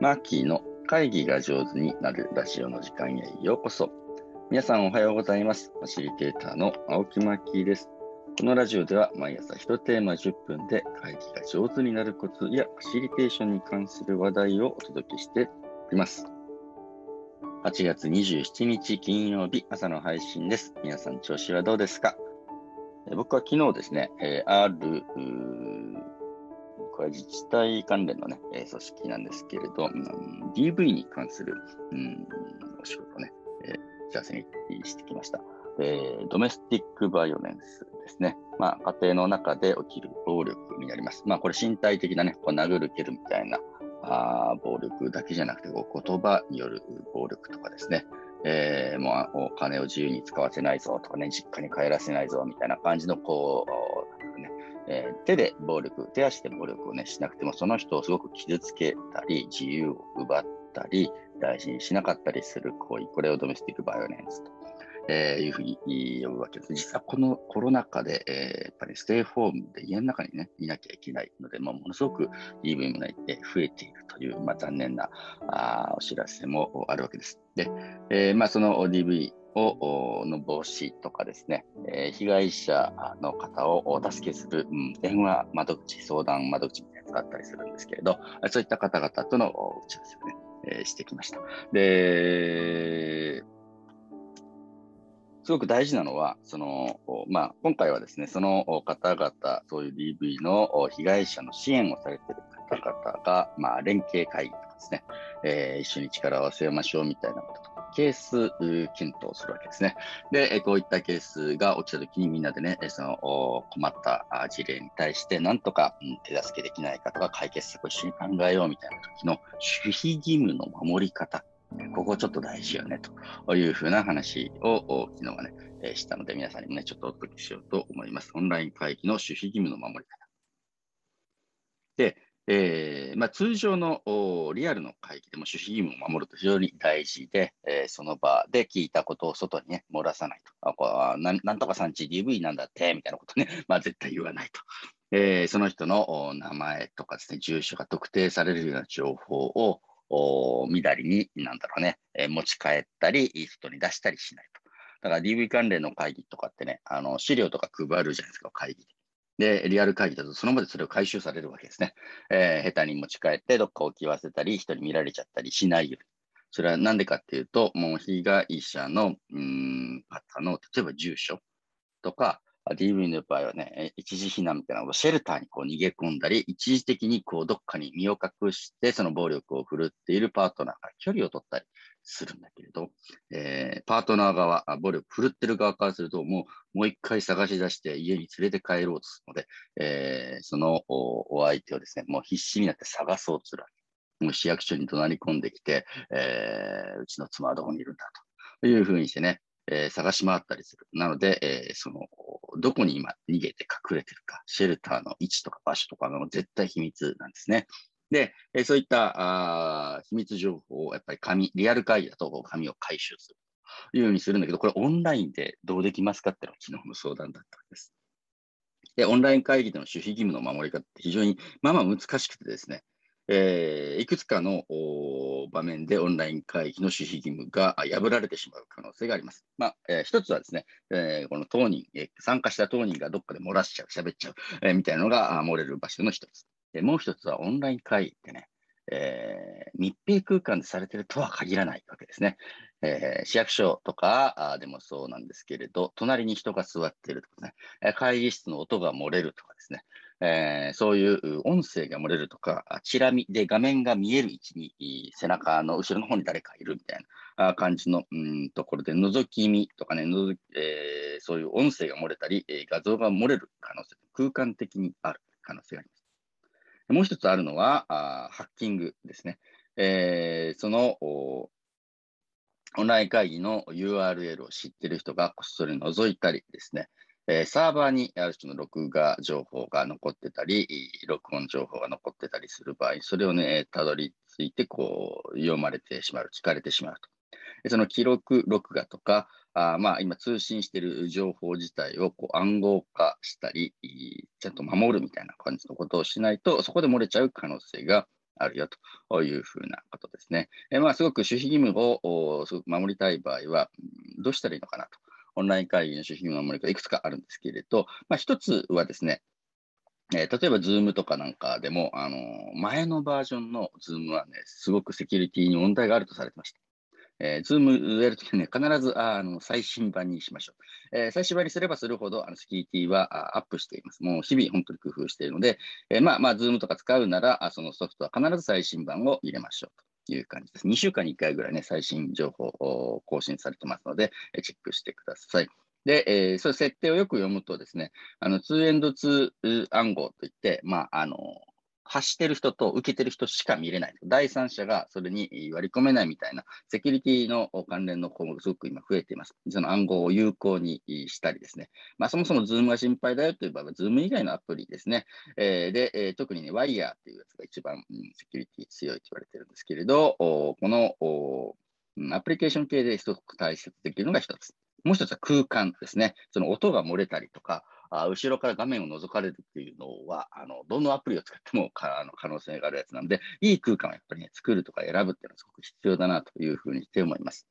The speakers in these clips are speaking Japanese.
マーキーの会議が上手になるラジオの時間へようこそ。皆さんおはようございます。ファシリテーターの青木マーキーです。このラジオでは毎朝1テーマ10分で会議が上手になるコツやファシリテーションに関する話題をお届けしています。8月27日金曜日朝の配信です。皆さん調子はどうですか？僕は昨日ですね、えー、ある、これ自治体関連のね、えー、組織なんですけれど、うん、DV に関する、うん、お仕事をね、えー、幸せにしてきました。えー、ドメスティックバイオレンスですね。まあ、家庭の中で起きる暴力になります。まあ、これ身体的なね、こう殴る蹴るみたいなあ暴力だけじゃなくて、こう言葉による暴力とかですね。えー、もうお金を自由に使わせないぞとかね、実家に帰らせないぞみたいな感じの、こう、ね、えー、手で暴力、手足で暴力をね、しなくても、その人をすごく傷つけたり、自由を奪ったり、大事にしなかったりする行為、これをドメスティックバイオレンスと。えー、いうふうに呼ぶわけです。実はこのコロナ禍で、えー、やっぱりステイホームで家の中にね、いなきゃいけないので、まあ、ものすごく DV もね、増えているという、まあ、残念なあお知らせもあるわけです。で、えー、まあ、その DV をの防止とかですね、えー、被害者の方をお助けする、うん、電話窓口、相談窓口みたいなのがあったりするんですけれど、そういった方々との打ち合わせをね、えー、してきました。で、すごく大事なのは、その、まあ、今回はですね、その方々、そういう DV の被害者の支援をされている方々が、まあ、連携会議とかですね、えー、一緒に力を合わせましょうみたいなこととか、ケース検討するわけですね。で、こういったケースが起きたときにみんなでね、その困った事例に対して、なんとか手助けできないかとか、解決策を一緒に考えようみたいな時の守秘義務の守り方ここちょっと大事よね、というふうな話を昨日はね、えしたので、皆さんにもね、ちょっとお届けしようと思います。オンライン会議の守秘義務の守り方。で、えーまあ、通常のリアルの会議でも守秘義務を守ると非常に大事で、えー、その場で聞いたことを外にね、漏らさないと。あこななんとかさんち DV なんだって、みたいなことね、まあ、絶対言わないと。えー、その人の名前とかですね、住所が特定されるような情報をみだりに、なんだろうね、え、持ち帰ったり、人に出したりしないと。だから DV 関連の会議とかってね、あの資料とか配るじゃないですか、会議で。で、リアル会議だとその場でそれを回収されるわけですね。えー、下手に持ち帰ってどっか置き忘れたり、人に見られちゃったりしないように。それはなんでかっていうと、もう被害者の、うん、方の、例えば住所とか、DV の場合はね、一時避難みたいなのをシェルターにこう逃げ込んだり、一時的にこうどっかに身を隠して、その暴力を振るっているパートナーから距離を取ったりするんだけれど、えー、パートナー側、暴力振るってる側からすると、もう、もう一回探し出して家に連れて帰ろうとするので、えー、そのお相手をですね、もう必死になって探そうとする。もう市役所に怒鳴り込んできて、えー、うちの妻はどこにいるんだというふうにしてね、えー、探し回ったりする。なので、えー、その、どこに今逃げて隠れてるか、シェルターの位置とか場所とかの絶対秘密なんですね。で、え、そういったあ秘密情報をやっぱり紙、リアル会議だと紙を回収するというようにするんだけど、これオンラインでどうできますかっていうのが昨日の相談だったんです。で、オンライン会議での守秘義務の守り方って非常にまあまあ難しくてですね、えー、いくつかの場面でオンライン会議の守秘義務が破られてしまう可能性があります。まあ、えー、一つはですね、えー、この当人、えー、参加した当人がどっかで漏らしちゃう、喋っちゃう、えー、みたいなのが漏れる場所の一つ。でもう一つはオンライン会議ってね、えー、密閉空間でされてるとは限らないわけですね。えー、市役所とかでもそうなんですけれど、隣に人が座っているとかね、会議室の音が漏れるとかですね、えー、そういう音声が漏れるとか、チラ見で画面が見える位置に背中の後ろの方に誰かいるみたいな感じのうんところで覗き見とかね、覗えー、そういう音声が漏れたり、画像が漏れる可能性、空間的にある可能性があります。もう一つあるのは、あハッキングですね。えー、そのオンライン会議の URL を知っている人がこっそり覗いたりですね、えー、サーバーにある種の録画情報が残ってたり、録音情報が残ってたりする場合、それをね、たどり着いて、こう、読まれてしまう、聞かれてしまうと。その記録、録画とか、あまあ、今通信している情報自体をこう暗号化したり、ちゃんと守るみたいな感じのことをしないと、そこで漏れちゃう可能性があるよというふうなことですね。えまあ、すごく守秘義務をすごく守りたい場合は、どうしたらいいのかなと。オンライン会議の守秘義務を守り方いくつかあるんですけれど、まあ、一つはですね、えー、例えば、 Zoom とかなんかでも、あのー、前のバージョンの Zoom はね、すごくセキュリティに問題があるとされてました。えー、 Zoom やるときはね、必ずあの最新版にしましょう。えー、最新版にすればするほど、あのセキュリティはアップしています。もう日々本当に工夫しているので、えー、まあまあ、 Zoom とか使うなら、そのソフトは必ず最新版を入れましょうという感じです。2週間に1回ぐらいね、最新情報を更新されてますので、チェックしてください。で、えー、そういう設定をよく読むとですね、あの、 E2E 暗号といって、まあ、あの、発してる人と受けてる人しか見れない。第三者がそれに割り込めないみたいな、セキュリティの関連の項目、すごく今増えています。その暗号を有効にしたりですね。まあ、そもそも Zoom が心配だよという場合は、Zoom 以外のアプリですね。えー、で、えー、特にね、Wire っていうやつが一番、うん、セキュリティ強いと言われてるんですけれど、このアプリケーション系で一つ大切できるのが一つ。もう一つは空間ですね。その音が漏れたりとか、あ後ろから画面を覗かれるっていうのは、あのどのアプリを使ってもかあの可能性があるやつなので、いい空間をやっぱりね、作るとか選ぶっていうのはすごく必要だなというふうにして思います。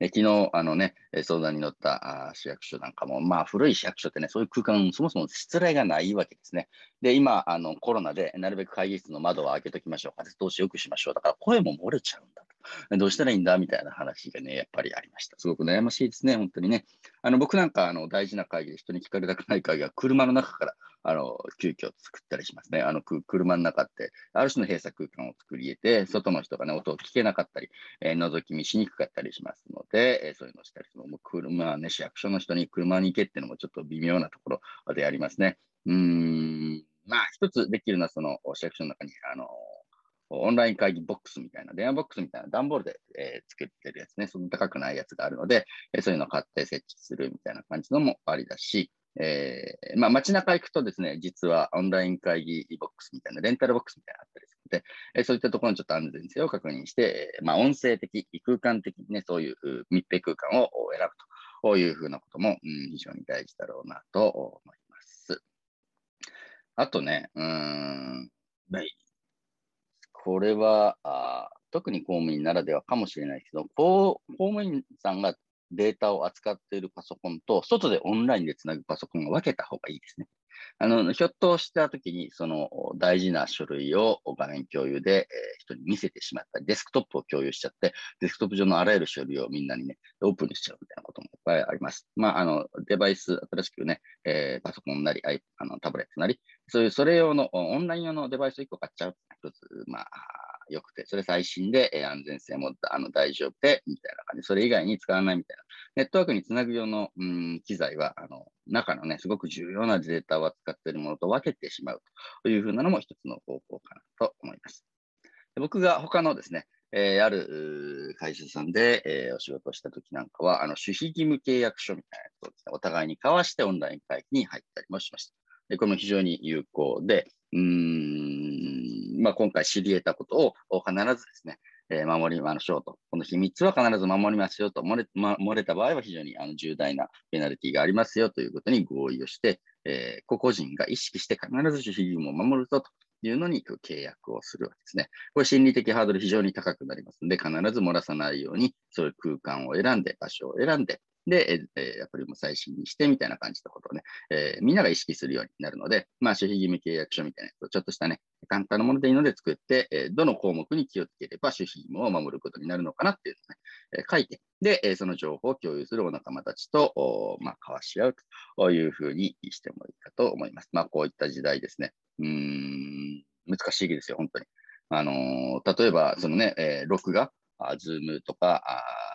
え昨日、あのね、相談に乗ったあ市役所なんかも、まあ古い市役所ってね、そういう空間、そもそも失礼がないわけですね。で、今、あのコロナでなるべく会議室の窓を開けときましょう、風通しよくしましょう。だから声も漏れちゃうんだと。どうしたらいいんだみたいな話がね、やっぱりありました。すごく悩ましいですね、本当にね。あの僕なんかあの大事な会議で人に聞かれたくない会議は車の中からあの、急遽作ったりしますね。あの、車の中って、ある種の閉鎖空間を作り得て、外の人がね、音を聞けなかったり、えー、覗き見しにくかったりしますので、えー、そういうのをしたりするも車ね、市役所の人に車に行けっていうのもちょっと微妙なところでありますね。うーん、まあ、一つできるのは、その、市役所の中に、あの、オンライン会議ボックスみたいな、電話ボックスみたいな段ボールで、えー、作ってるやつね、そんな高くないやつがあるので、えー、そういうのを買って設置するみたいな感じのもありだし、えー、まあ、街中行くとですね、実はオンライン会議ボックスみたいな、レンタルボックスみたいなのあったりするので、えー、そういったところのちょっと安全性を確認して、まあ、音声的、空間的にね、そういう密閉空間を選ぶというふうなことも、うん、非常に大事だろうなと思います。あとね、うん、これはあ、特に公務員ならではかもしれないけど、公務員さんがデータを扱っているパソコンと、外でオンラインでつなぐパソコンを分けた方がいいですね。あの、ひょっとしたときに、その大事な書類を画面共有で、え、人に見せてしまったり、デスクトップを共有しちゃって、デスクトップ上のあらゆる書類をみんなにね、オープンにしちゃうみたいなこともいっぱいあります。まあ、あの、デバイス、新しくね、えー、パソコンなり、あのタブレットなり、そういう、それ用の、オンライン用のデバイスを1個買っちゃう。一つ、まあ、良くて、それ最新で、安全性もあの大丈夫で、みたいな感じ。それ以外に使わないみたいな。ネットワークにつなぐ用の、うん、機材は、あの、中のね、すごく重要なデータを扱っているものと分けてしまうというふうなのも一つの方法かなと思います。僕が他のですね、えー、ある会社さんで、えー、お仕事したときなんかは、あの、守秘義務契約書みたいなやつをね、お互いに交わしてオンライン会議に入ったりもしました。でこれも非常に有効で、うん、まあ、今回知り得たことを必ずですね、えー、守りましょうと。この秘密は必ず守りますよと。漏れ,、ま、漏れた場合は非常にあの重大なペナルティがありますよということに合意をして、えー、個々人が意識して必ず守秘義務を守るぞというのに契約をするわけですね。これ心理的ハードル非常に高くなりますので、必ず漏らさないように、そういう空間を選んで、場所を選んで、で、えー、アプリも最新にしてみたいな感じのことをね、え、みんなが意識するようになるので、まあ、守秘義務契約書みたいなやつをちょっとしたね、簡単なものでいいので作って、え、どの項目に気をつければ守秘義務を守ることになるのかなっていうのをね、え、書いて、で、え、その情報を共有するお仲間たちと、おまあ、交わし合うというふうにしてもいいかと思います。まあ、こういった時代ですね。うーん、難しいですよ、本当に。あのー、例えば、そのね、え、録画、ズームとか、あ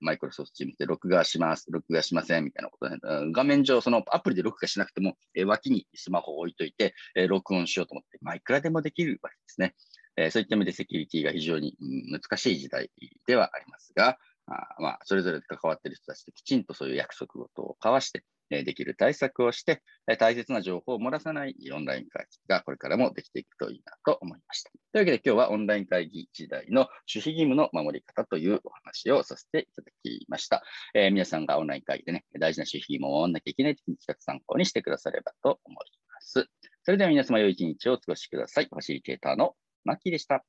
マイクロソフトチームで録画します、録画しませんみたいなことで、画面上、そのアプリで録画しなくても、え脇にスマホを置いといて、え録音しようと思って、まあ、いくらでもできるわけですね。えそういった意味でセキュリティが非常に、難しい時代ではありますが、あまあ、それぞれ関わっている人たちときちんとそういう約束事を交わして、えできる対策をして、え大切な情報を漏らさないオンライン会議がこれからもできていくといいなと思いました。というわけで今日はオンライン会議時代の守秘義務の守り方というお話をさせていただきました。えー、皆さんがオンライン会議でね、大事な守秘義務を守らなきゃいけないときに企画参考にしてくださればと思います。それでは皆様良い一日をお過ごしください。ファシリテーターのマッキーでした。